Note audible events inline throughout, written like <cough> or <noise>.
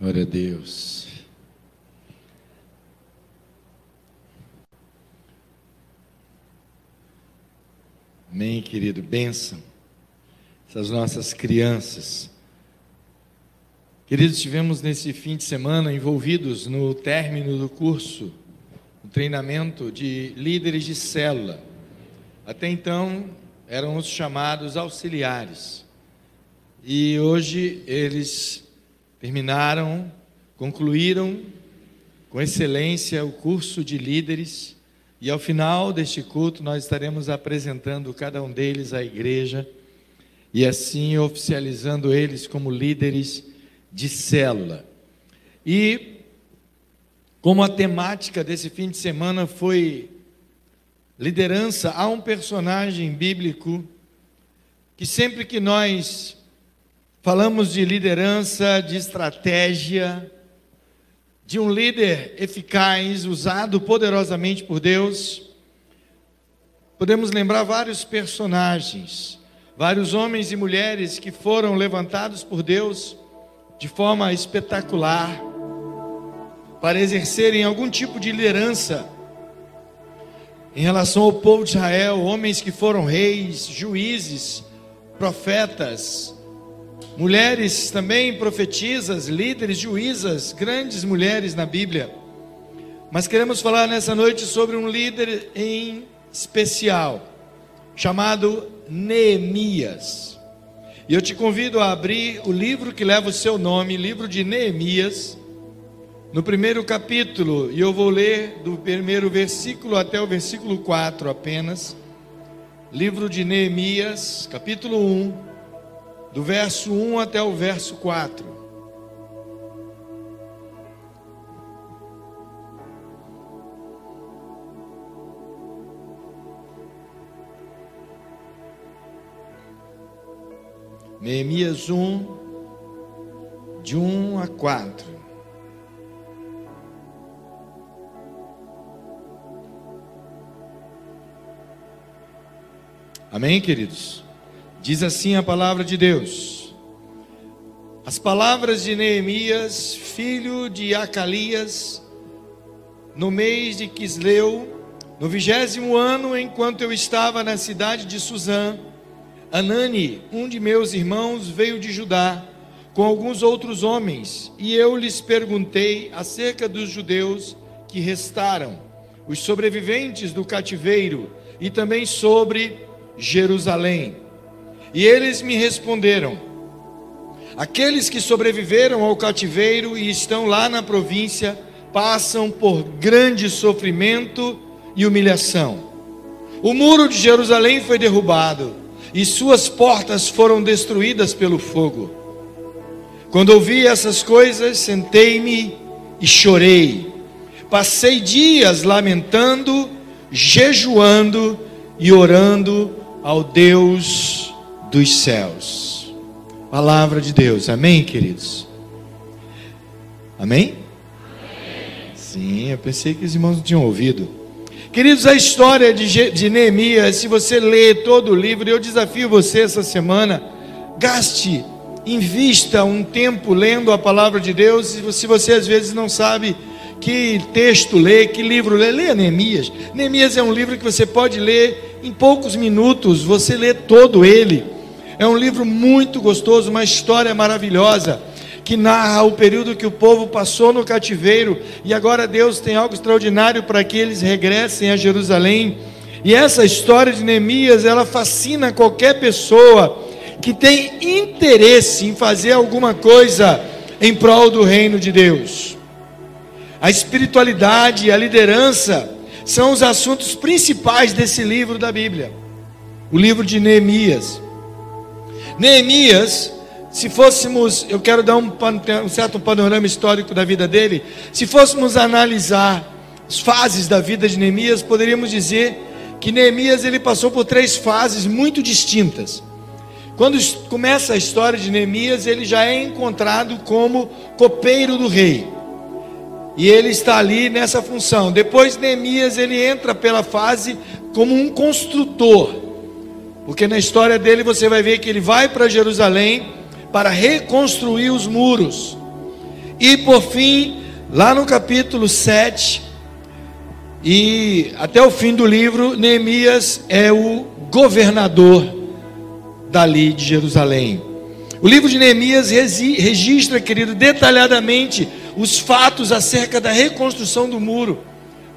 Glória a Deus. Amém, querido. Bênção. Essas nossas crianças. Queridos, estivemos nesse fim de semana envolvidos no término do curso, no treinamento de líderes de célula. Até então, eram os chamados auxiliares. E hoje eles terminaram, concluíram com excelência o curso de líderes. E ao final deste culto, nós estaremos apresentando cada um deles à igreja e assim oficializando eles como líderes de célula. E como a temática desse fim de semana foi liderança, há um personagem bíblico que sempre que nós falamos de liderança, de estratégia, de um líder eficaz, usado poderosamente por Deus, podemos lembrar vários personagens, vários homens e mulheres que foram levantados por Deus de forma espetacular para exercerem algum tipo de liderança em relação ao povo de Israel, homens que foram reis, juízes, profetas, mulheres também profetisas, líderes, juízas, grandes mulheres na Bíblia. Mas queremos falar nessa noite sobre um líder em especial, chamado Neemias. E eu te convido a abrir o livro que leva o seu nome, livro de Neemias, no primeiro capítulo, e eu vou ler do primeiro versículo até o versículo 4 apenas. Livro de Neemias, capítulo 1 do verso 1 até o verso 4. Neemias 1, de 1 a 4. Amém, queridos? Diz assim a palavra de Deus. As palavras de Neemias, filho de Acalias, no mês de Quisleu, no vigésimo ano, enquanto eu estava na cidade de Suzã, Anani, um de meus irmãos, veio de Judá com alguns outros homens, e eu lhes perguntei acerca dos judeus que restaram, os sobreviventes do cativeiro, e também sobre Jerusalém. E eles me responderam: Aqueles que sobreviveram ao cativeiro e estão lá na província passam por grande sofrimento e humilhação. O muro de Jerusalém foi derrubado e suas portas foram destruídas pelo fogo. Quando ouvi essas coisas, sentei-me e chorei. Passei dias lamentando, jejuando e orando ao Deus dos céus. Palavra de Deus, amém, queridos? Amém? amém? Sim, eu pensei que os irmãos não tinham ouvido. Queridos, a história de, de Neemias, se você ler todo o livro, eu desafio você essa semana, gaste, invista um tempo lendo a palavra de Deus, se você às vezes não sabe que texto ler, que livro ler, leia Neemias. Neemias é um livro que você pode ler em poucos minutos, você lê todo ele. É um livro muito gostoso, uma história maravilhosa que narra o período que o povo passou no cativeiro e agora Deus tem algo extraordinário para que eles regressem a Jerusalém. E essa história de Neemias, ela fascina qualquer pessoa que tem interesse em fazer alguma coisa em prol do reino de Deus. A espiritualidade e a liderança são os assuntos principais desse livro da Bíblia, o livro de Neemias. Neemias, se fôssemos, eu quero dar um, um certo panorama histórico da vida dele, se fôssemos analisar as fases da vida de Neemias, poderíamos dizer que Neemias ele passou por três fases muito distintas. Quando começa a história de Neemias, ele já é encontrado como copeiro do rei. E ele está ali nessa função. Depois Neemias ele entra pela fase como um construtor. Porque na história dele você vai ver que ele vai para Jerusalém para reconstruir os muros. E por fim, lá no capítulo 7 e até o fim do livro, Neemias é o governador dali de Jerusalém. O livro de Neemias registra, querido, detalhadamente os fatos acerca da reconstrução do muro,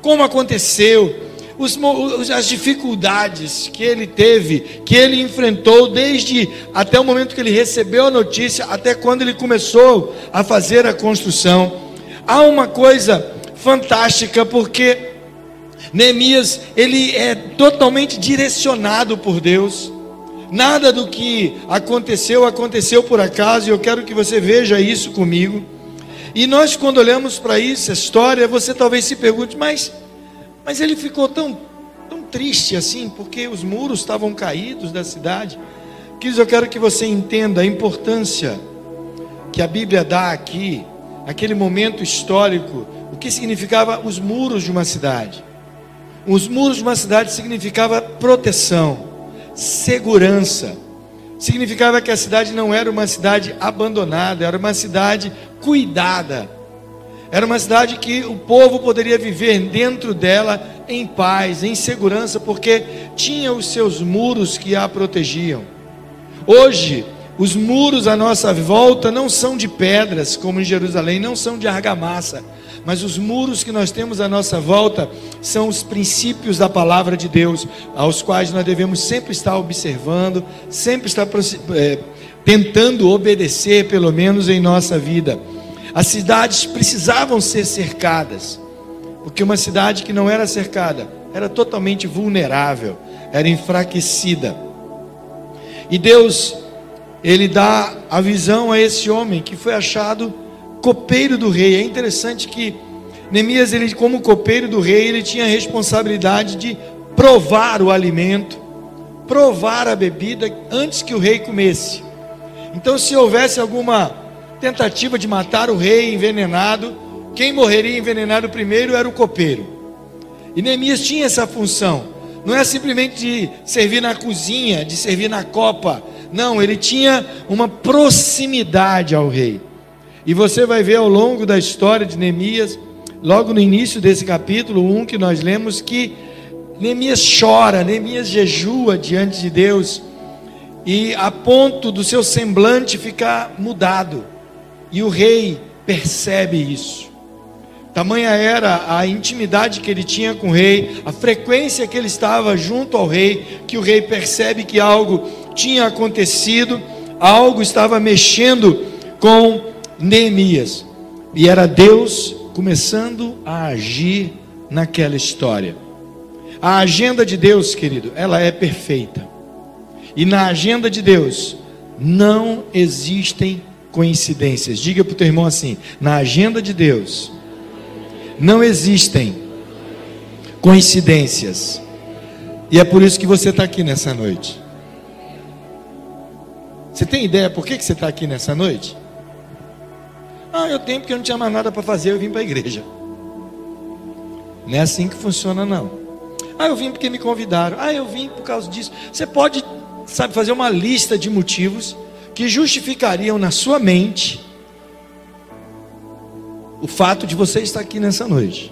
como aconteceu, os, as dificuldades que ele teve, que ele enfrentou desde até o momento que ele recebeu a notícia, até quando ele começou a fazer a construção. Há uma coisa fantástica porque Neemias ele é totalmente direcionado por Deus. Nada do que aconteceu aconteceu por acaso, e eu quero que você veja isso comigo. E nós, quando olhamos para isso, a história, você talvez se pergunte, mas, mas ele ficou tão, tão triste assim, porque os muros estavam caídos da cidade. Quis, eu quero que você entenda a importância que a Bíblia dá aqui, aquele momento histórico, o que significava os muros de uma cidade. Os muros de uma cidade significava proteção, segurança. Significava que a cidade não era uma cidade abandonada, era uma cidade cuidada. Era uma cidade que o povo poderia viver dentro dela em paz, em segurança, porque tinha os seus muros que a protegiam. Hoje, os muros à nossa volta não são de pedras, como em Jerusalém, não são de argamassa, mas os muros que nós temos à nossa volta são os princípios da palavra de Deus, aos quais nós devemos sempre estar observando, sempre estar é, tentando obedecer, pelo menos em nossa vida. As cidades precisavam ser cercadas, porque uma cidade que não era cercada era totalmente vulnerável, era enfraquecida. E Deus, Ele dá a visão a esse homem que foi achado copeiro do rei. É interessante que Neemias, ele, como copeiro do rei, ele tinha a responsabilidade de provar o alimento, provar a bebida antes que o rei comesse. Então, se houvesse alguma tentativa de matar o rei envenenado, quem morreria envenenado primeiro era o copeiro. E Neemias tinha essa função. Não é simplesmente de servir na cozinha, de servir na copa. Não, ele tinha uma proximidade ao rei. E você vai ver ao longo da história de Neemias, logo no início desse capítulo 1 que nós lemos, que Neemias chora, Neemias jejua diante de Deus, e a ponto do seu semblante ficar mudado, e o rei percebe isso. Tamanha era a intimidade que ele tinha com o rei, a frequência que ele estava junto ao rei, que o rei percebe que algo tinha acontecido, algo estava mexendo com Neemias. E era Deus começando a agir naquela história. A agenda de Deus, querido, ela é perfeita. E na agenda de Deus não existem coincidências. Diga para o teu irmão assim: na agenda de Deus não existem coincidências. E é por isso que você está aqui nessa noite. Você tem ideia por que, que você está aqui nessa noite? Ah, eu tenho porque eu não tinha mais nada para fazer, eu vim para a igreja. Não é assim que funciona, não. Ah, eu vim porque me convidaram. Ah, eu vim por causa disso. Você pode, sabe, fazer uma lista de motivos que justificariam na sua mente o fato de você estar aqui nessa noite.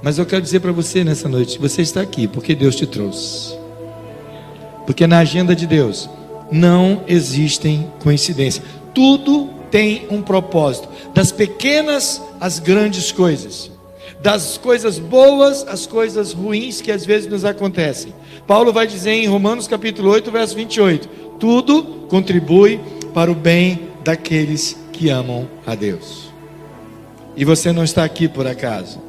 Mas eu quero dizer para você nessa noite: você está aqui porque Deus te trouxe. Porque na agenda de Deus não existem coincidências. Tudo tem um propósito, das pequenas às grandes coisas, das coisas boas às coisas ruins que às vezes nos acontecem. Paulo vai dizer em Romanos capítulo 8, verso 28: tudo contribui para o bem daqueles que amam a Deus. E você não está aqui por acaso.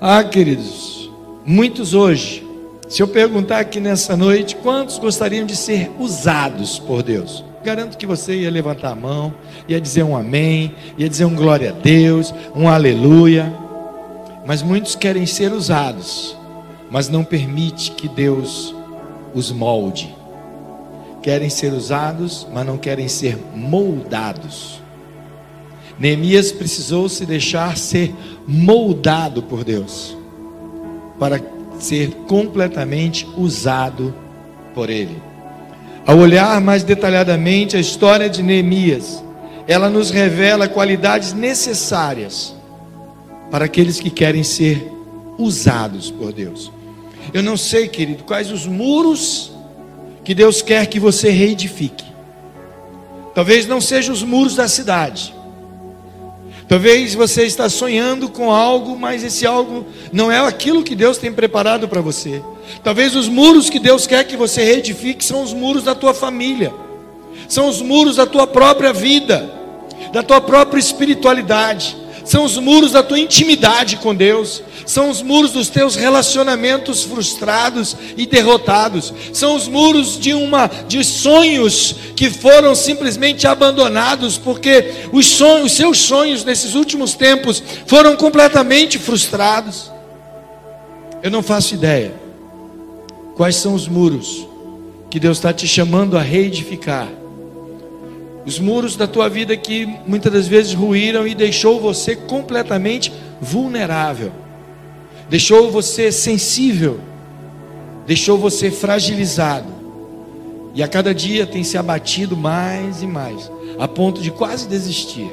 Ah, queridos, muitos hoje, se eu perguntar aqui nessa noite, quantos gostariam de ser usados por Deus? Garanto que você ia levantar a mão, ia dizer um amém, ia dizer um glória a Deus, um aleluia. Mas muitos querem ser usados, mas não permite que Deus os molde. Querem ser usados, mas não querem ser moldados. Neemias precisou se deixar ser moldado por Deus, para ser completamente usado por Ele. Ao olhar mais detalhadamente a história de Neemias, ela nos revela qualidades necessárias para aqueles que querem ser usados por Deus. Eu não sei, querido, quais os muros que Deus quer que você reedifique. Talvez não sejam os muros da cidade. Talvez você está sonhando com algo, mas esse algo não é aquilo que Deus tem preparado para você. Talvez os muros que Deus quer que você reedifique são os muros da tua família. São os muros da tua própria vida, da tua própria espiritualidade são os muros da tua intimidade com Deus, são os muros dos teus relacionamentos frustrados e derrotados, são os muros de uma de sonhos que foram simplesmente abandonados porque os sonhos, os seus sonhos nesses últimos tempos foram completamente frustrados. Eu não faço ideia quais são os muros que Deus está te chamando a reedificar. Os muros da tua vida que muitas das vezes ruíram e deixou você completamente vulnerável, deixou você sensível, deixou você fragilizado, e a cada dia tem se abatido mais e mais, a ponto de quase desistir.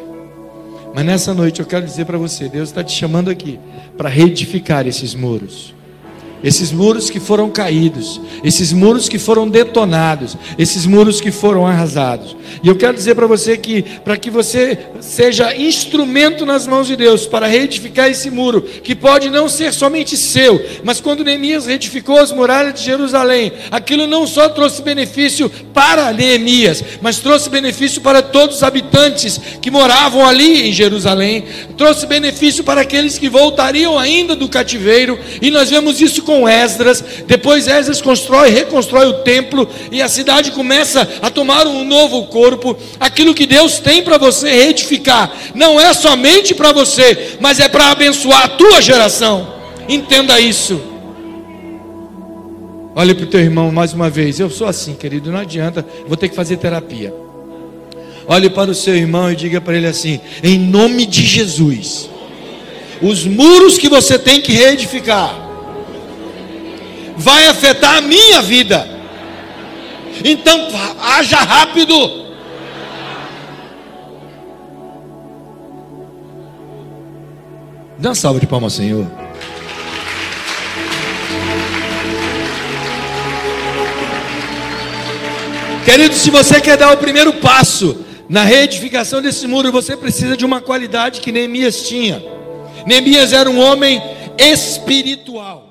Mas nessa noite eu quero dizer para você: Deus está te chamando aqui para reedificar esses muros esses muros que foram caídos, esses muros que foram detonados, esses muros que foram arrasados. E eu quero dizer para você que, para que você seja instrumento nas mãos de Deus para reedificar esse muro, que pode não ser somente seu, mas quando Neemias reedificou as muralhas de Jerusalém, aquilo não só trouxe benefício para Neemias, mas trouxe benefício para todos os habitantes que moravam ali em Jerusalém, trouxe benefício para aqueles que voltariam ainda do cativeiro, e nós vemos isso com Esdras. Depois Esdras constrói, reconstrói o templo e a cidade começa a tomar um novo corpo. Aquilo que Deus tem para você reedificar não é somente para você, mas é para abençoar a tua geração. Entenda isso. Olha para o teu irmão mais uma vez. Eu sou assim, querido, não adianta, vou ter que fazer terapia. Olhe para o seu irmão e diga para ele assim: em nome de Jesus, os muros que você tem que reedificar vai afetar a minha vida. Então, haja rápido. Dá uma salva de palmas, Senhor. Querido, se você quer dar o primeiro passo na reedificação desse muro, você precisa de uma qualidade que Neemias tinha. Neemias era um homem espiritual.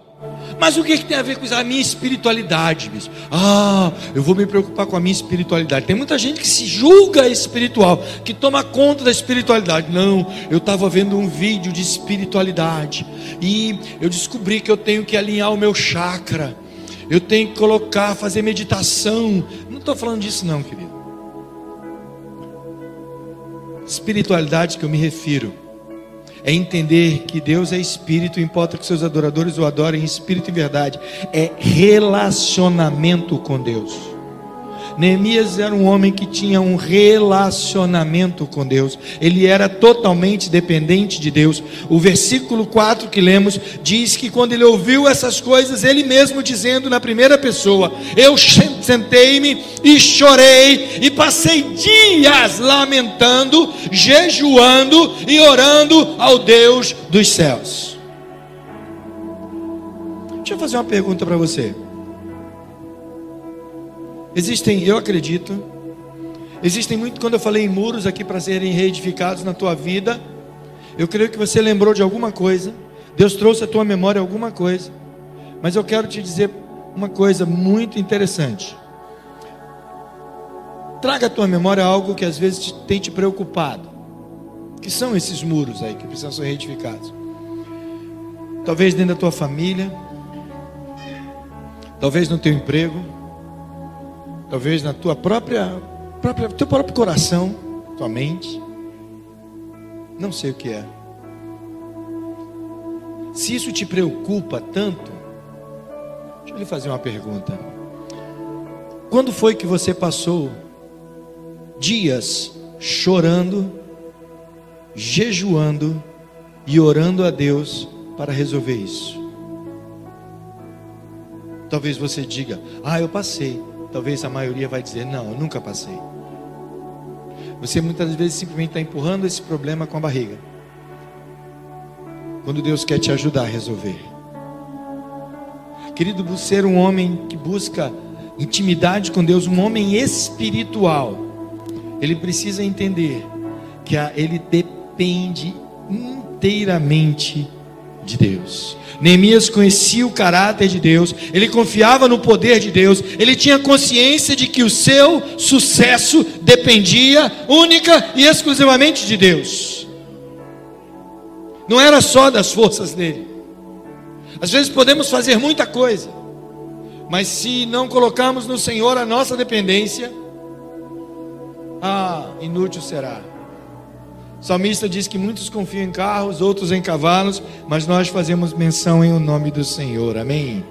Mas o que, que tem a ver com a minha espiritualidade? Ah, eu vou me preocupar com a minha espiritualidade. Tem muita gente que se julga espiritual, que toma conta da espiritualidade. Não, eu estava vendo um vídeo de espiritualidade e eu descobri que eu tenho que alinhar o meu chakra. Eu tenho que colocar, fazer meditação. Não estou falando disso, não, querido. Espiritualidade que eu me refiro é entender que Deus é espírito, importa que seus adoradores o adorem em espírito e verdade, é relacionamento com Deus. Neemias era um homem que tinha um relacionamento com Deus, ele era totalmente dependente de Deus. O versículo 4 que lemos diz que quando ele ouviu essas coisas, ele mesmo dizendo na primeira pessoa: Eu sentei-me e chorei e passei dias lamentando, jejuando e orando ao Deus dos céus. Deixa eu fazer uma pergunta para você. Existem, eu acredito, existem muito, quando eu falei em muros aqui para serem reedificados na tua vida, eu creio que você lembrou de alguma coisa, Deus trouxe à tua memória alguma coisa, mas eu quero te dizer uma coisa muito interessante. Traga à tua memória algo que às vezes tem te preocupado. Que são esses muros aí que precisam ser reedificados? Talvez dentro da tua família, talvez no teu emprego, talvez na tua própria, própria teu próprio coração, tua mente. Não sei o que é. Se isso te preocupa tanto, deixa eu lhe fazer uma pergunta. Quando foi que você passou dias chorando, jejuando e orando a Deus para resolver isso? Talvez você diga: Ah, eu passei. Talvez a maioria vai dizer: Não, eu nunca passei. Você muitas vezes simplesmente está empurrando esse problema com a barriga. Quando Deus quer te ajudar a resolver. Querido, ser um homem que busca intimidade com Deus, um homem espiritual, ele precisa entender que ele depende inteiramente de Deus. Neemias conhecia o caráter de Deus, ele confiava no poder de Deus, ele tinha consciência de que o seu sucesso dependia única e exclusivamente de Deus. Não era só das forças dele. Às vezes podemos fazer muita coisa, mas se não colocarmos no Senhor a nossa dependência, ah, inútil será. O salmista diz que muitos confiam em carros, outros em cavalos, mas nós fazemos menção em o nome do Senhor. Amém.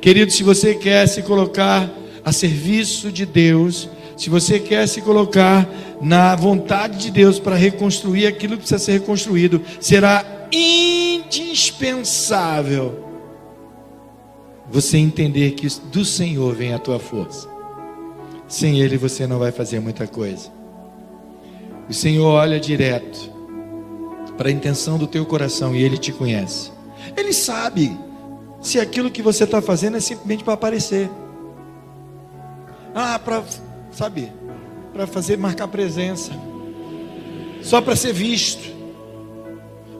Querido, se você quer se colocar a serviço de Deus, se você quer se colocar na vontade de Deus para reconstruir aquilo que precisa ser reconstruído, será indispensável você entender que do Senhor vem a tua força. Sem Ele você não vai fazer muita coisa. O Senhor olha direto para a intenção do teu coração e Ele te conhece. Ele sabe se aquilo que você está fazendo é simplesmente para aparecer. Ah, para, sabe, para fazer, marcar presença. Só para ser visto.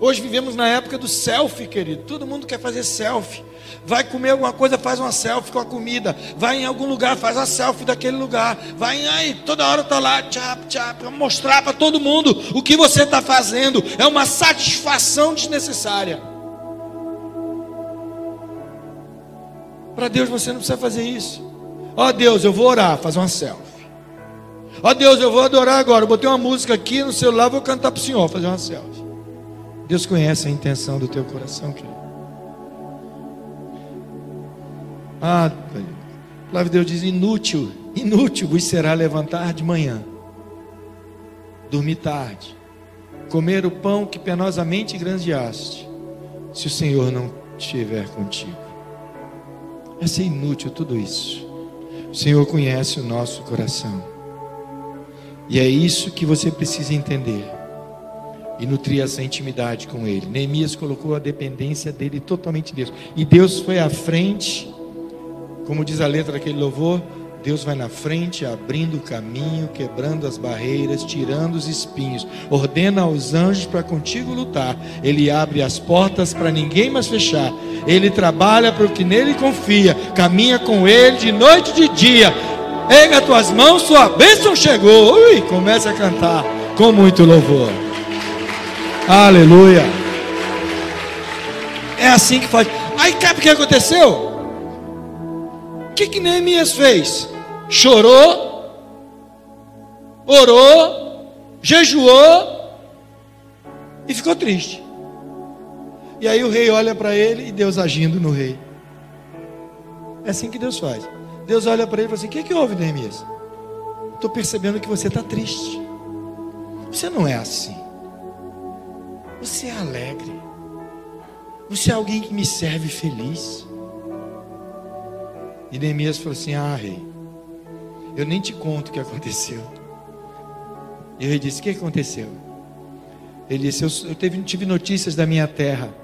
Hoje vivemos na época do selfie, querido. Todo mundo quer fazer selfie. Vai comer alguma coisa, faz uma selfie com a comida. Vai em algum lugar, faz a selfie daquele lugar. Vai aí, toda hora está lá, tchap, tchap, para mostrar para todo mundo o que você está fazendo. É uma satisfação desnecessária. Para Deus você não precisa fazer isso. Ó oh, Deus, eu vou orar, fazer uma selfie. Ó oh, Deus, eu vou adorar agora. Eu botei uma música aqui no celular, vou cantar para o Senhor, fazer uma selfie. Deus conhece a intenção do teu coração, querido. Ah, a palavra de Deus diz: inútil, inútil vos será levantar de manhã, dormir tarde, comer o pão que penosamente grandeaste, se o Senhor não estiver contigo. É ser inútil tudo isso. O Senhor conhece o nosso coração. E é isso que você precisa entender. E nutrir essa intimidade com Ele. Neemias colocou a dependência dele totalmente em Deus. E Deus foi à frente como diz a letra daquele louvor, Deus vai na frente, abrindo o caminho, quebrando as barreiras, tirando os espinhos, ordena aos anjos para contigo lutar. Ele abre as portas para ninguém mais fechar. Ele trabalha para o que nele confia, caminha com ele de noite e de dia. Erga tuas mãos, sua bênção chegou. Ui, começa a cantar com muito louvor. Aleluia. É assim que faz. Aí, sabe o que aconteceu? que, que Neemias fez? Chorou, orou, jejuou e ficou triste. E aí o rei olha para ele e Deus agindo no rei. É assim que Deus faz. Deus olha para ele e fala assim: O que, que houve, Neemias? Estou percebendo que você está triste. Você não é assim. Você é alegre. Você é alguém que me serve feliz. E Neemias falou assim: Ah, rei, eu nem te conto o que aconteceu. E o rei disse: O que aconteceu? Ele disse: Eu, eu teve, tive notícias da minha terra.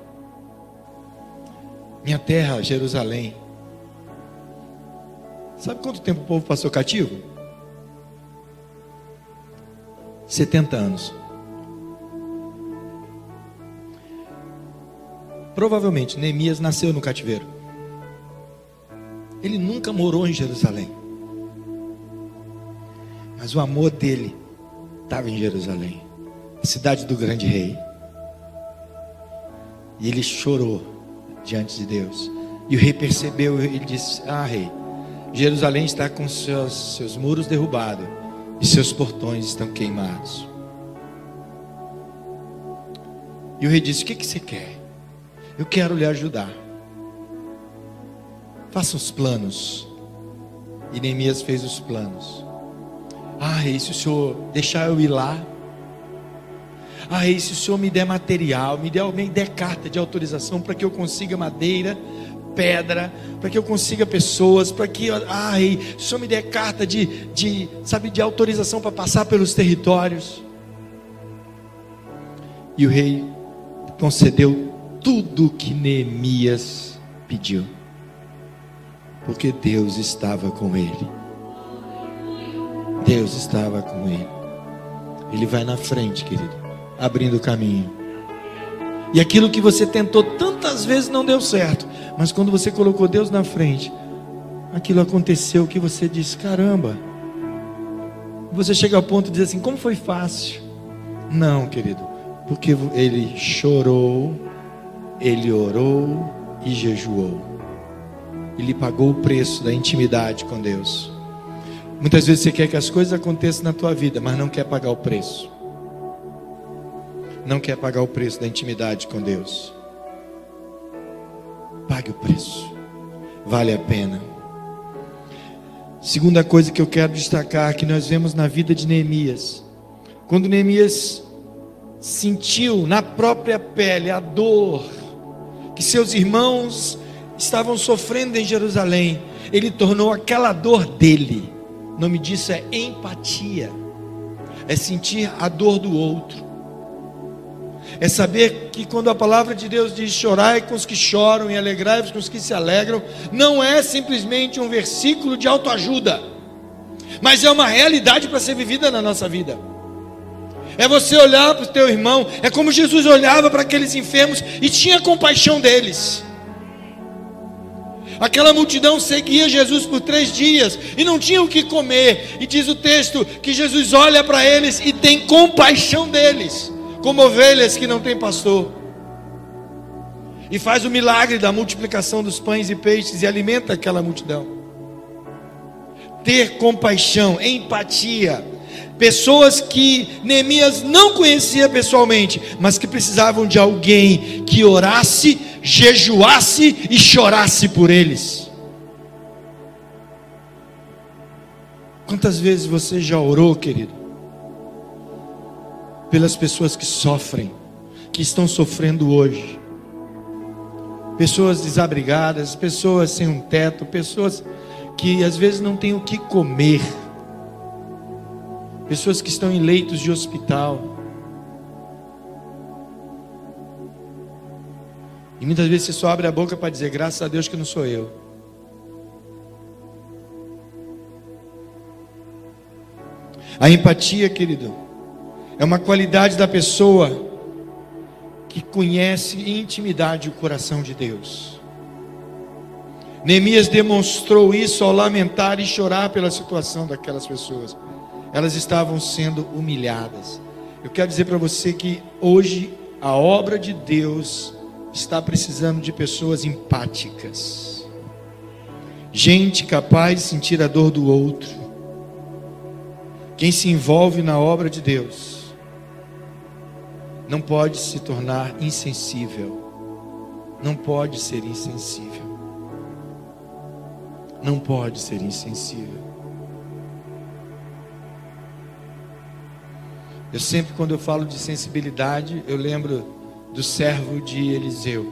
Minha terra, Jerusalém. Sabe quanto tempo o povo passou cativo? 70 anos. Provavelmente Neemias nasceu no cativeiro. Ele nunca morou em Jerusalém. Mas o amor dele estava em Jerusalém, a cidade do grande rei. E ele chorou diante de Deus. E o rei percebeu, ele disse: Ah, rei, Jerusalém está com seus, seus muros derrubados e seus portões estão queimados. E o rei disse: O que, que você quer? Eu quero lhe ajudar. Faça os planos. E Neemias fez os planos. Ah, e se o Senhor deixar eu ir lá? Ah, e se o Senhor me der material, me der, me der carta de autorização para que eu consiga madeira pedra, para que eu consiga pessoas, para que, ah, rei, o Senhor me dê carta de, de sabe, de autorização para passar pelos territórios. E o rei concedeu tudo que Neemias pediu, porque Deus estava com ele. Deus estava com ele. Ele vai na frente, querido, abrindo o caminho. E aquilo que você tentou tantas vezes não deu certo, mas quando você colocou Deus na frente, aquilo aconteceu que você disse: caramba. Você chega ao ponto de dizer assim: como foi fácil? Não, querido, porque ele chorou, ele orou e jejuou. Ele pagou o preço da intimidade com Deus. Muitas vezes você quer que as coisas aconteçam na tua vida, mas não quer pagar o preço. Não quer pagar o preço da intimidade com Deus. Pague o preço. Vale a pena. Segunda coisa que eu quero destacar que nós vemos na vida de Neemias. Quando Neemias sentiu na própria pele a dor que seus irmãos estavam sofrendo em Jerusalém, ele tornou aquela dor dele. O nome disso é empatia. É sentir a dor do outro. É saber que quando a palavra de Deus diz chorai com os que choram e alegrai-vos com os que se alegram, não é simplesmente um versículo de autoajuda, mas é uma realidade para ser vivida na nossa vida. É você olhar para o teu irmão, é como Jesus olhava para aqueles enfermos e tinha compaixão deles. Aquela multidão seguia Jesus por três dias e não tinha o que comer. E diz o texto que Jesus olha para eles e tem compaixão deles, como ovelhas que não têm pastor. E faz o milagre da multiplicação dos pães e peixes e alimenta aquela multidão. Ter compaixão, empatia, pessoas que Neemias não conhecia pessoalmente, mas que precisavam de alguém que orasse, jejuasse e chorasse por eles. Quantas vezes você já orou, querido, pelas pessoas que sofrem, que estão sofrendo hoje? Pessoas desabrigadas, pessoas sem um teto, pessoas que às vezes não têm o que comer pessoas que estão em leitos de hospital. E muitas vezes você só abre a boca para dizer: graças a Deus que não sou eu. A empatia, querido, é uma qualidade da pessoa que conhece em intimidade o coração de Deus. Neemias demonstrou isso ao lamentar e chorar pela situação daquelas pessoas elas estavam sendo humilhadas. Eu quero dizer para você que hoje a obra de Deus está precisando de pessoas empáticas, gente capaz de sentir a dor do outro. Quem se envolve na obra de Deus não pode se tornar insensível, não pode ser insensível, não pode ser insensível. Eu sempre, quando eu falo de sensibilidade, eu lembro do servo de Eliseu.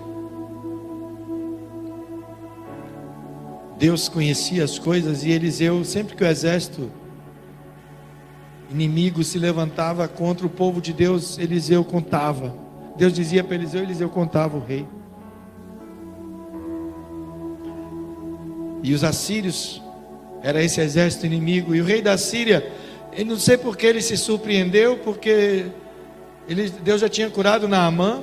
Deus conhecia as coisas e Eliseu, sempre que o exército inimigo se levantava contra o povo de Deus, Eliseu contava. Deus dizia para Eliseu, Eliseu contava o rei. E os assírios era esse exército inimigo, e o rei da Síria e não sei porque ele se surpreendeu, porque ele, Deus já tinha curado Naamã.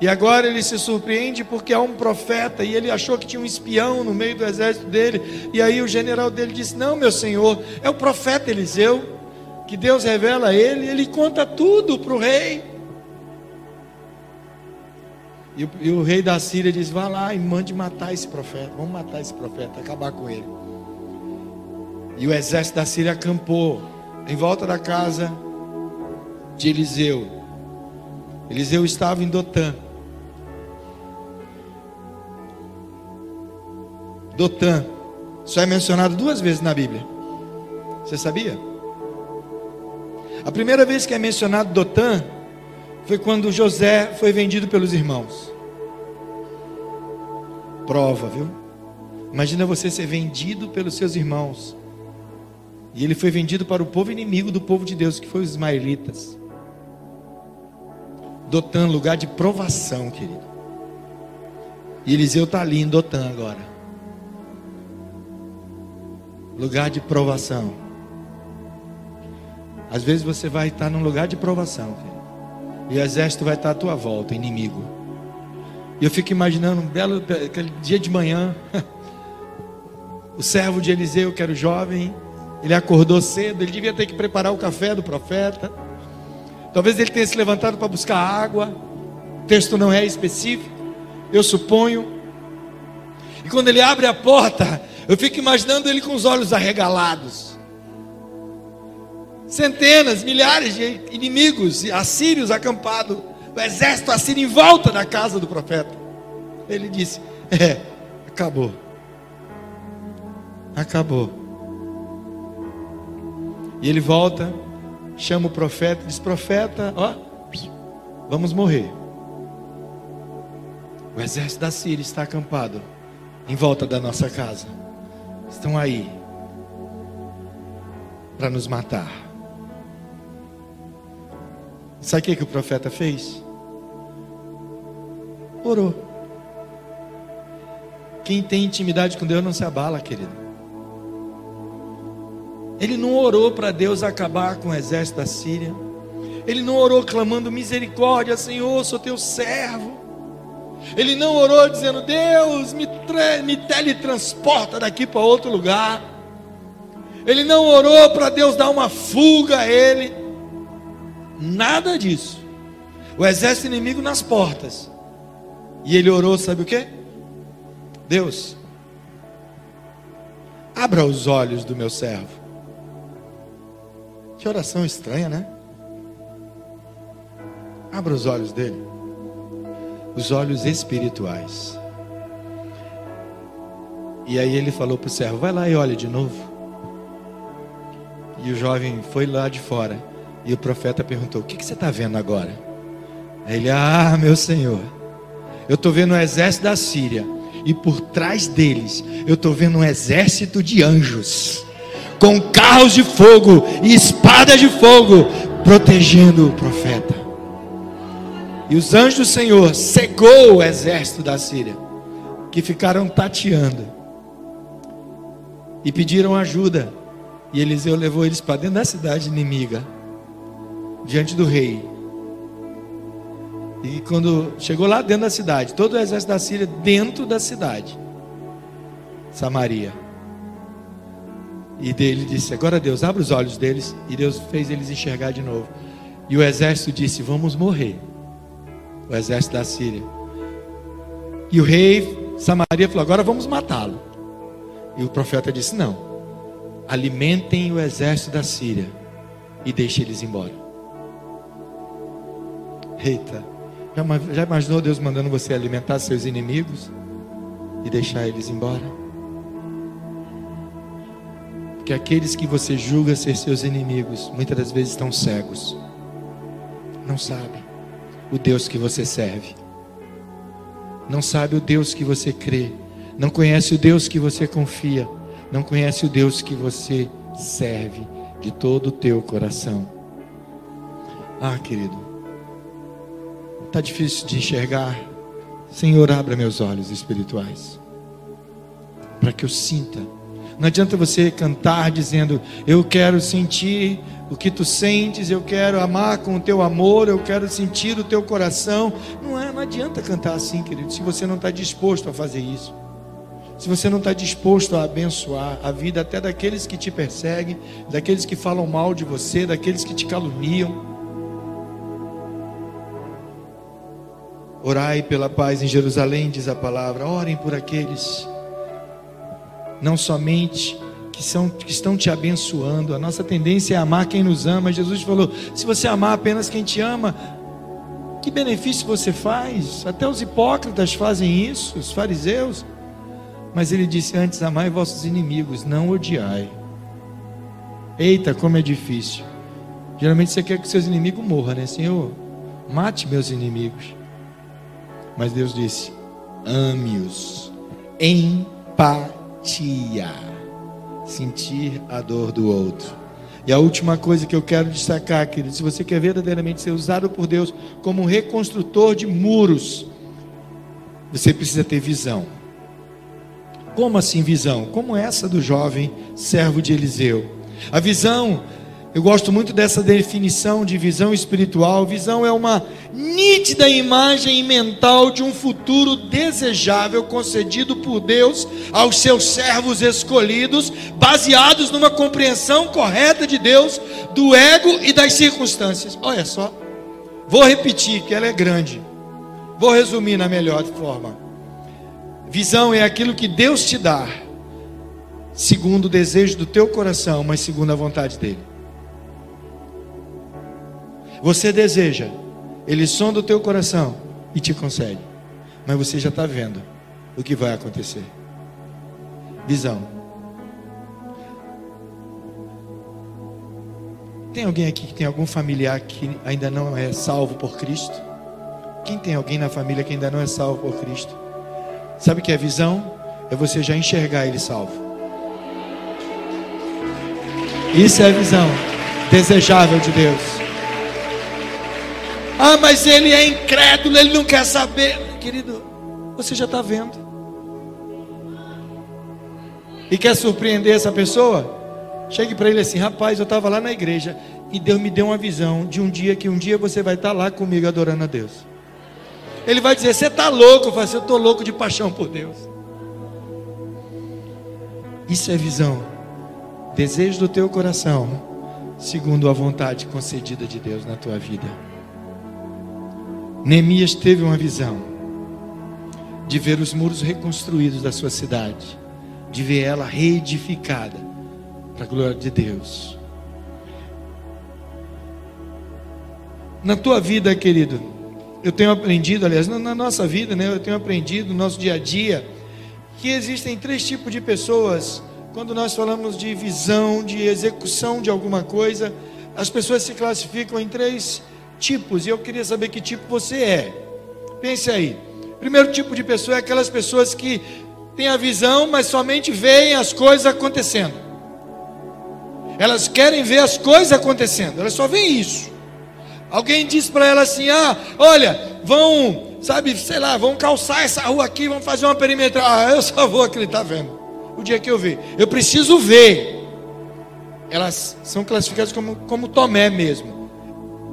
E agora ele se surpreende porque há um profeta e ele achou que tinha um espião no meio do exército dele. E aí o general dele disse: Não, meu senhor, é o profeta Eliseu, que Deus revela a ele, e ele conta tudo para o rei. E o, e o rei da Síria diz: Vá lá e mande matar esse profeta. Vamos matar esse profeta, acabar com ele. E o exército da Síria acampou em volta da casa de Eliseu. Eliseu estava em Dotã. Dotã só é mencionado duas vezes na Bíblia. Você sabia? A primeira vez que é mencionado Dotã foi quando José foi vendido pelos irmãos. prova, viu? Imagina você ser vendido pelos seus irmãos. E ele foi vendido para o povo inimigo do povo de Deus, que foi os ismaelitas. Dotan, lugar de provação, querido. E Eliseu está ali em Dotan agora. Lugar de provação. Às vezes você vai estar num lugar de provação, querido. E o exército vai estar à tua volta, inimigo. E eu fico imaginando um belo aquele dia de manhã. <laughs> o servo de Eliseu, que era o jovem, ele acordou cedo, ele devia ter que preparar o café do profeta. Talvez ele tenha se levantado para buscar água. O texto não é específico, eu suponho. E quando ele abre a porta, eu fico imaginando ele com os olhos arregalados. Centenas, milhares de inimigos assírios acampados, o exército assírio em volta da casa do profeta. Ele disse: É, acabou. Acabou. E ele volta, chama o profeta, diz: Profeta, ó, vamos morrer. O exército da Síria está acampado em volta da nossa casa. Estão aí para nos matar. Sabe o que, que o profeta fez? Orou. Quem tem intimidade com Deus não se abala, querido. Ele não orou para Deus acabar com o exército da Síria. Ele não orou clamando misericórdia, Senhor, sou teu servo. Ele não orou dizendo, Deus, me, me teletransporta daqui para outro lugar. Ele não orou para Deus dar uma fuga a ele. Nada disso. O exército inimigo nas portas. E ele orou, sabe o que? Deus, abra os olhos do meu servo. Que oração estranha, né? Abra os olhos dele, os olhos espirituais. E aí ele falou para o servo: Vai lá e olha de novo. E o jovem foi lá de fora. E o profeta perguntou: O que, que você está vendo agora? Aí ele: Ah, meu senhor, eu estou vendo o exército da Síria. E por trás deles, eu estou vendo um exército de anjos com carros de fogo e espadas de fogo, protegendo o profeta. E os anjos do Senhor cegou o exército da Síria, que ficaram tateando e pediram ajuda. E Eliseu levou eles para dentro da cidade inimiga, diante do rei. E quando chegou lá dentro da cidade, todo o exército da Síria dentro da cidade, Samaria. E dele disse: Agora Deus, abre os olhos deles. E Deus fez eles enxergar de novo. E o exército disse: Vamos morrer. O exército da Síria. E o rei Samaria falou: Agora vamos matá-lo. E o profeta disse: Não. Alimentem o exército da Síria e deixe eles embora. Eita, já imaginou Deus mandando você alimentar seus inimigos e deixar eles embora? Que aqueles que você julga ser seus inimigos, muitas das vezes estão cegos, não sabem o Deus que você serve, não sabe o Deus que você crê, não conhece o Deus que você confia, não conhece o Deus que você serve de todo o teu coração. Ah, querido, está difícil de enxergar. Senhor, abra meus olhos espirituais, para que eu sinta não adianta você cantar dizendo, eu quero sentir o que tu sentes, eu quero amar com o teu amor, eu quero sentir o teu coração. Não é, não adianta cantar assim, querido, se você não está disposto a fazer isso. Se você não está disposto a abençoar a vida até daqueles que te perseguem, daqueles que falam mal de você, daqueles que te caluniam. Orai pela paz em Jerusalém, diz a palavra. Orem por aqueles não somente que, são, que estão te abençoando. A nossa tendência é amar quem nos ama. Jesus falou: se você amar apenas quem te ama, que benefício você faz? Até os hipócritas fazem isso, os fariseus. Mas ele disse: antes amai vossos inimigos, não odiai. Eita, como é difícil. Geralmente você quer que seus inimigos morram, né? Senhor, mate meus inimigos. Mas Deus disse: ame-os empatia. Sentir a dor do outro. E a última coisa que eu quero destacar, querido, se você quer verdadeiramente ser usado por Deus como um reconstrutor de muros, você precisa ter visão. Como assim visão? Como essa do jovem servo de Eliseu. A visão eu gosto muito dessa definição de visão espiritual. Visão é uma nítida imagem mental de um futuro desejável concedido por Deus aos seus servos escolhidos, baseados numa compreensão correta de Deus, do ego e das circunstâncias. Olha só, vou repetir que ela é grande. Vou resumir na melhor forma. Visão é aquilo que Deus te dá, segundo o desejo do teu coração, mas segundo a vontade dele. Você deseja, Ele sonda o teu coração e te concede. Mas você já está vendo o que vai acontecer. Visão. Tem alguém aqui que tem algum familiar que ainda não é salvo por Cristo? Quem tem alguém na família que ainda não é salvo por Cristo? Sabe o que é visão? É você já enxergar ele salvo. Isso é visão desejável de Deus. Ah, mas ele é incrédulo, ele não quer saber. Querido, você já está vendo. E quer surpreender essa pessoa? Chegue para ele assim: rapaz, eu estava lá na igreja e Deus me deu uma visão de um dia que um dia você vai estar tá lá comigo adorando a Deus. Ele vai dizer: Você está louco? Eu falo assim: Eu estou louco de paixão por Deus. Isso é visão, desejo do teu coração, segundo a vontade concedida de Deus na tua vida. Neemias teve uma visão de ver os muros reconstruídos da sua cidade, de ver ela reedificada para a glória de Deus. Na tua vida, querido, eu tenho aprendido, aliás, na nossa vida, né, eu tenho aprendido no nosso dia a dia, que existem três tipos de pessoas. Quando nós falamos de visão, de execução de alguma coisa, as pessoas se classificam em três tipos, e eu queria saber que tipo você é. Pense aí. Primeiro tipo de pessoa é aquelas pessoas que têm a visão, mas somente veem as coisas acontecendo. Elas querem ver as coisas acontecendo, elas só veem isso. Alguém disse para ela assim: ah, olha, vão, sabe, sei lá, vão calçar essa rua aqui, vão fazer uma perimetral. Ah, eu só vou acreditar vendo. O dia que eu ver, eu preciso ver. Elas são classificadas como, como Tomé mesmo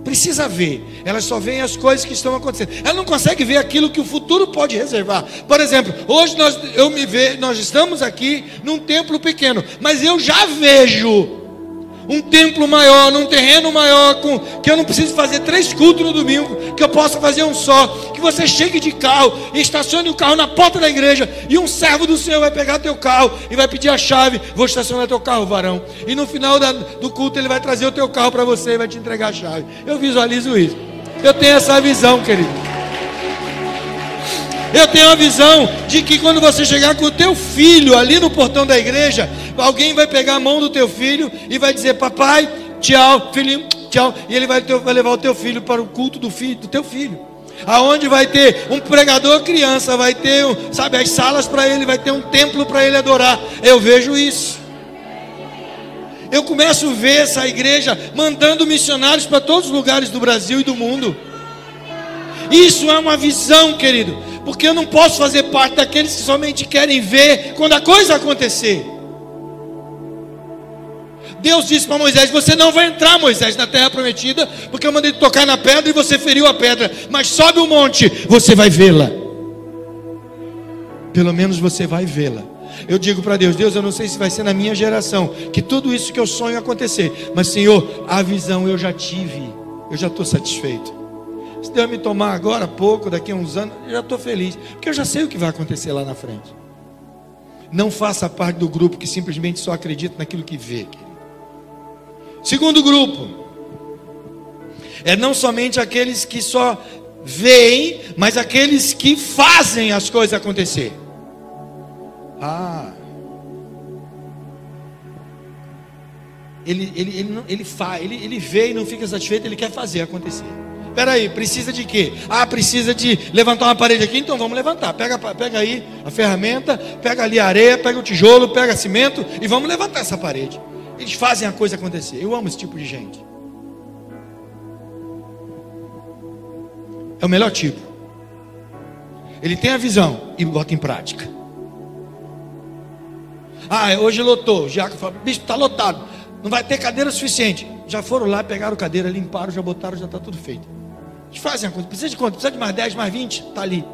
precisa ver, elas só veem as coisas que estão acontecendo. Ela não consegue ver aquilo que o futuro pode reservar. Por exemplo, hoje nós, eu me ve, nós estamos aqui num templo pequeno, mas eu já vejo um templo maior, num terreno maior, com, que eu não preciso fazer três cultos no domingo, que eu possa fazer um só, que você chegue de carro e estacione o carro na porta da igreja, e um servo do Senhor vai pegar teu carro e vai pedir a chave, vou estacionar teu carro, varão. E no final da, do culto ele vai trazer o teu carro para você e vai te entregar a chave. Eu visualizo isso. Eu tenho essa visão, querido. Eu tenho a visão de que quando você chegar com o teu filho ali no portão da igreja, alguém vai pegar a mão do teu filho e vai dizer: Papai, tchau, filhinho, tchau. E ele vai, vai levar o teu filho para o culto do filho, do teu filho. Aonde vai ter um pregador criança, vai ter, sabe, as salas para ele, vai ter um templo para ele adorar. Eu vejo isso. Eu começo a ver essa igreja mandando missionários para todos os lugares do Brasil e do mundo. Isso é uma visão, querido porque eu não posso fazer parte daqueles que somente querem ver quando a coisa acontecer. Deus disse para Moisés: Você não vai entrar, Moisés, na terra prometida, porque eu mandei tocar na pedra e você feriu a pedra. Mas sobe o monte, você vai vê-la. Pelo menos você vai vê-la. Eu digo para Deus: Deus, eu não sei se vai ser na minha geração que tudo isso que eu sonho acontecer, mas Senhor, a visão eu já tive, eu já estou satisfeito. Se Deus me tomar agora, pouco, daqui a uns anos, eu já estou feliz, porque eu já sei o que vai acontecer lá na frente. Não faça parte do grupo que simplesmente só acredita naquilo que vê. Querido. Segundo grupo, é não somente aqueles que só veem, mas aqueles que fazem as coisas acontecer. Ah, ele, ele, ele, ele, ele, ele vê e não fica satisfeito, ele quer fazer acontecer. Peraí, precisa de quê? Ah, precisa de levantar uma parede aqui, então vamos levantar. Pega, pega aí a ferramenta, pega ali a areia, pega o tijolo, pega cimento e vamos levantar essa parede. Eles fazem a coisa acontecer. Eu amo esse tipo de gente. É o melhor tipo. Ele tem a visão e bota em prática. Ah, hoje lotou. Já fala, bicho, está lotado. Não vai ter cadeira suficiente. Já foram lá, pegaram cadeira, limparam, já botaram, já está tudo feito. Fazem a coisa. Precisa de quanto? Precisa de mais 10, mais 20? Está ali.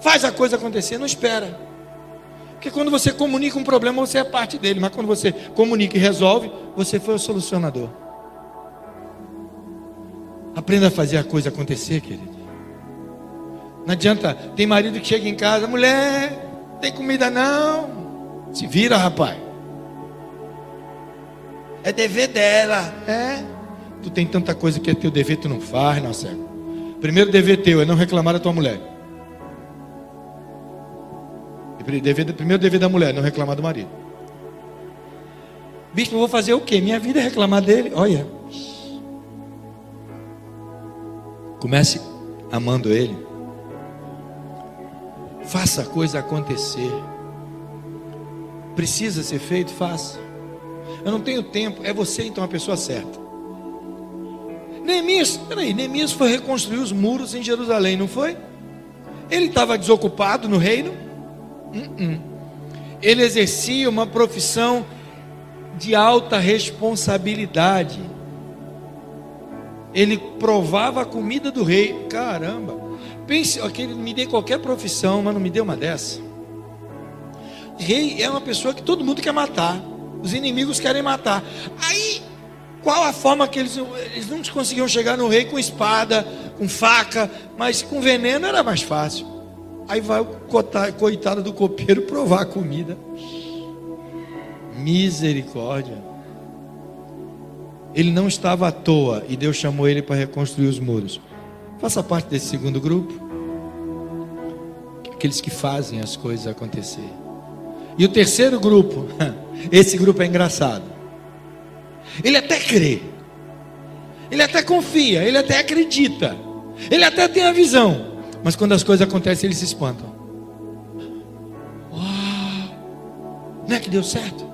Faz a coisa acontecer, não espera. Porque quando você comunica um problema, você é parte dele. Mas quando você comunica e resolve, você foi o solucionador. Aprenda a fazer a coisa acontecer, querido. Não adianta, tem marido que chega em casa, mulher, tem comida não. Se vira, rapaz. É dever dela. É. Tu tem tanta coisa que é teu dever, tu não faz, não serve. Primeiro dever teu é não reclamar da tua mulher. Primeiro dever da mulher, não reclamar do marido. Bispo, eu vou fazer o quê? Minha vida é reclamar dele. Olha. Comece amando ele. Faça a coisa acontecer. Precisa ser feito, faça. Eu não tenho tempo, é você então a pessoa certa. Neemias, peraí, Neemias foi reconstruir os muros em Jerusalém, não foi? Ele estava desocupado no reino? Uh -uh. Ele exercia uma profissão de alta responsabilidade. Ele provava a comida do rei. Caramba! Pense, ok, me dê qualquer profissão, mas não me dê uma dessa. Rei é uma pessoa que todo mundo quer matar. Os inimigos querem matar. Aí, qual a forma que eles, eles não conseguiam chegar no rei com espada, com faca, mas com veneno era mais fácil. Aí vai o coitado do copeiro provar a comida. Misericórdia. Ele não estava à toa e Deus chamou ele para reconstruir os muros. Faça parte desse segundo grupo. Aqueles que fazem as coisas acontecer. E o terceiro grupo, <laughs> esse grupo é engraçado. Ele até crê, ele até confia, ele até acredita, ele até tem a visão, mas quando as coisas acontecem, eles se espantam. Uau, não é que deu certo?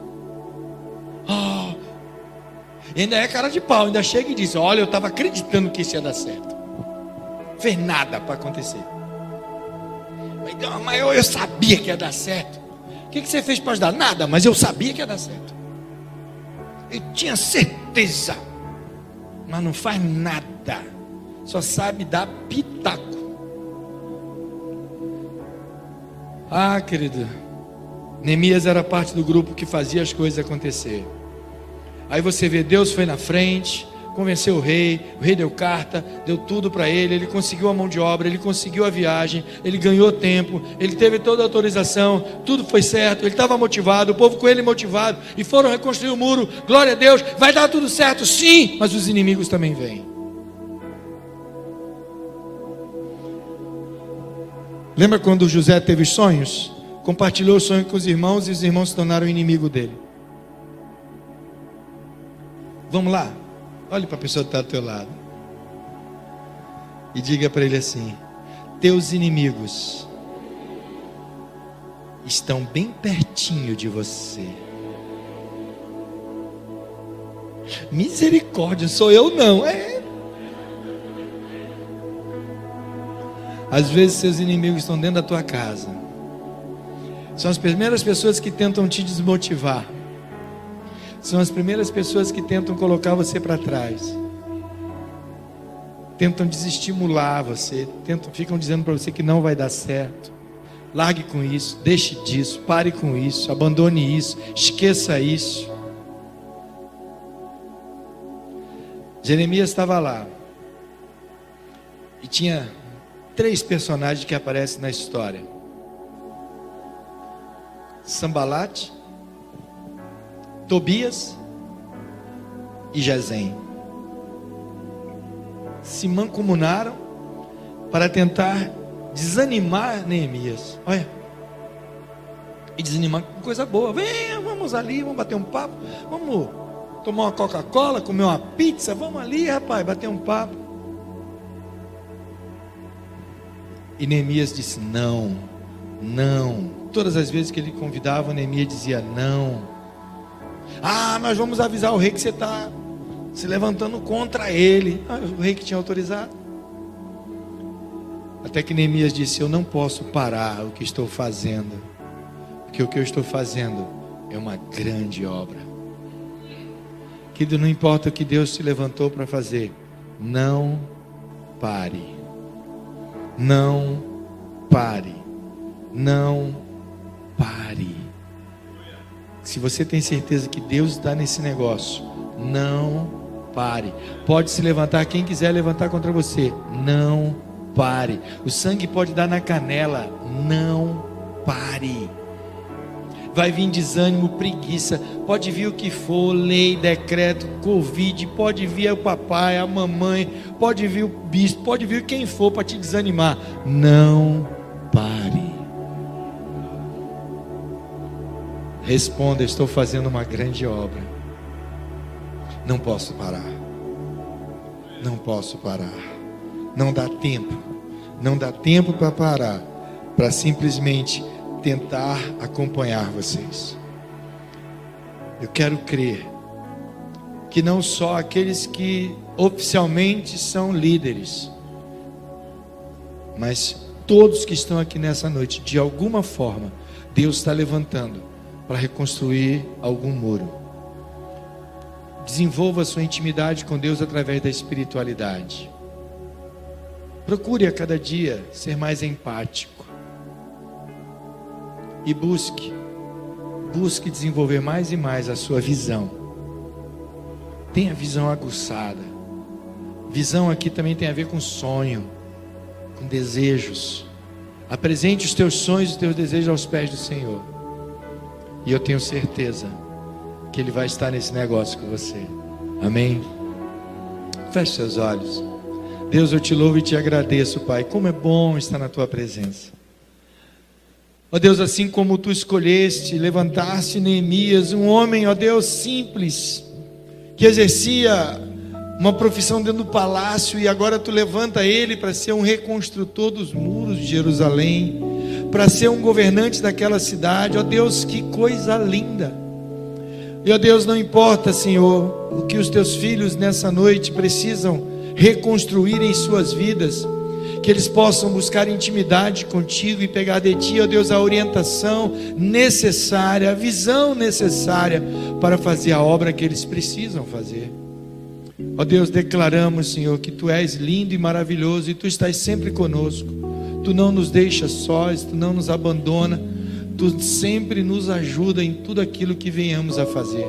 Oh, ainda é cara de pau, ainda chega e diz: Olha, eu estava acreditando que isso ia dar certo fez nada para acontecer. Mas eu, eu sabia que ia dar certo. O que, que você fez para ajudar? Nada, mas eu sabia que ia dar certo. Eu tinha certeza. Mas não faz nada. Só sabe dar pitaco. Ah, querido. Neemias era parte do grupo que fazia as coisas acontecer. Aí você vê, Deus foi na frente, convenceu o rei, o rei deu carta, deu tudo para ele, ele conseguiu a mão de obra, ele conseguiu a viagem, ele ganhou tempo, ele teve toda a autorização, tudo foi certo, ele estava motivado, o povo com ele motivado, e foram reconstruir o muro, glória a Deus, vai dar tudo certo, sim, mas os inimigos também vêm. Lembra quando José teve sonhos? Compartilhou o sonho com os irmãos e os irmãos se tornaram inimigo dele. Vamos lá, Olhe para a pessoa que está do teu lado. E diga para ele assim: Teus inimigos estão bem pertinho de você. Misericórdia, sou eu não. É. Às vezes seus inimigos estão dentro da tua casa. São as primeiras pessoas que tentam te desmotivar são as primeiras pessoas que tentam colocar você para trás. Tentam desestimular você, tentam, ficam dizendo para você que não vai dar certo. Largue com isso, deixe disso, pare com isso, abandone isso, esqueça isso. Jeremias estava lá e tinha três personagens que aparecem na história: Sambalate, Tobias e Jezém se mancomunaram para tentar desanimar Neemias. Olha. E desanimar com coisa boa. Venha, vamos ali, vamos bater um papo. Vamos tomar uma Coca-Cola, comer uma pizza. Vamos ali, rapaz, bater um papo. E Neemias disse: Não, não. Todas as vezes que ele convidava, Neemias dizia: Não ah, nós vamos avisar o rei que você está se levantando contra ele. Ah, o rei que tinha autorizado. Até que Neemias disse: Eu não posso parar o que estou fazendo, porque o que eu estou fazendo é uma grande obra. Que não importa o que Deus te levantou para fazer, não pare. Não pare. Não pare. Se você tem certeza que Deus está nesse negócio, não pare. Pode se levantar quem quiser levantar contra você. Não pare. O sangue pode dar na canela. Não pare vai vir desânimo, preguiça, pode vir o que for, lei, decreto, Covid, pode vir o papai, a mamãe, pode vir o bispo, pode vir quem for para te desanimar. Não pare. Responda: Estou fazendo uma grande obra. Não posso parar. Não posso parar. Não dá tempo. Não dá tempo para parar. Para simplesmente tentar acompanhar vocês. Eu quero crer que não só aqueles que oficialmente são líderes, mas todos que estão aqui nessa noite, de alguma forma, Deus está levantando para reconstruir algum muro. Desenvolva sua intimidade com Deus através da espiritualidade. Procure a cada dia ser mais empático e busque, busque desenvolver mais e mais a sua visão. Tenha visão aguçada. Visão aqui também tem a ver com sonho, com desejos. Apresente os teus sonhos e os teus desejos aos pés do Senhor. E eu tenho certeza que Ele vai estar nesse negócio com você. Amém? Feche seus olhos. Deus, eu te louvo e te agradeço, Pai. Como é bom estar na tua presença. Ó Deus, assim como tu escolheste, levantaste Neemias, um homem, ó Deus, simples, que exercia uma profissão dentro do palácio e agora tu levanta ele para ser um reconstrutor dos muros de Jerusalém, para ser um governante daquela cidade. Ó Deus, que coisa linda. E ó Deus, não importa, Senhor, o que os teus filhos nessa noite precisam reconstruir em suas vidas que eles possam buscar intimidade contigo e pegar de ti, ó Deus, a orientação necessária, a visão necessária para fazer a obra que eles precisam fazer. Ó Deus, declaramos, Senhor, que tu és lindo e maravilhoso e tu estás sempre conosco. Tu não nos deixas sós, tu não nos abandona, tu sempre nos ajuda em tudo aquilo que venhamos a fazer.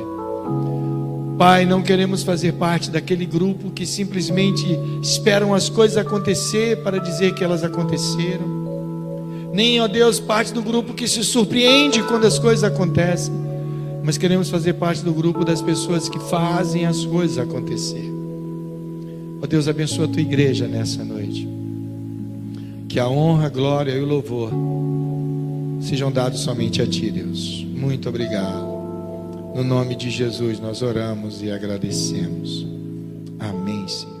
Pai, não queremos fazer parte daquele grupo que simplesmente esperam as coisas acontecer para dizer que elas aconteceram. Nem, ó Deus, parte do grupo que se surpreende quando as coisas acontecem. Mas queremos fazer parte do grupo das pessoas que fazem as coisas acontecer. Ó Deus, abençoa a tua igreja nessa noite. Que a honra, a glória e o louvor sejam dados somente a ti, Deus. Muito obrigado. No nome de Jesus nós oramos e agradecemos. Amém, Senhor.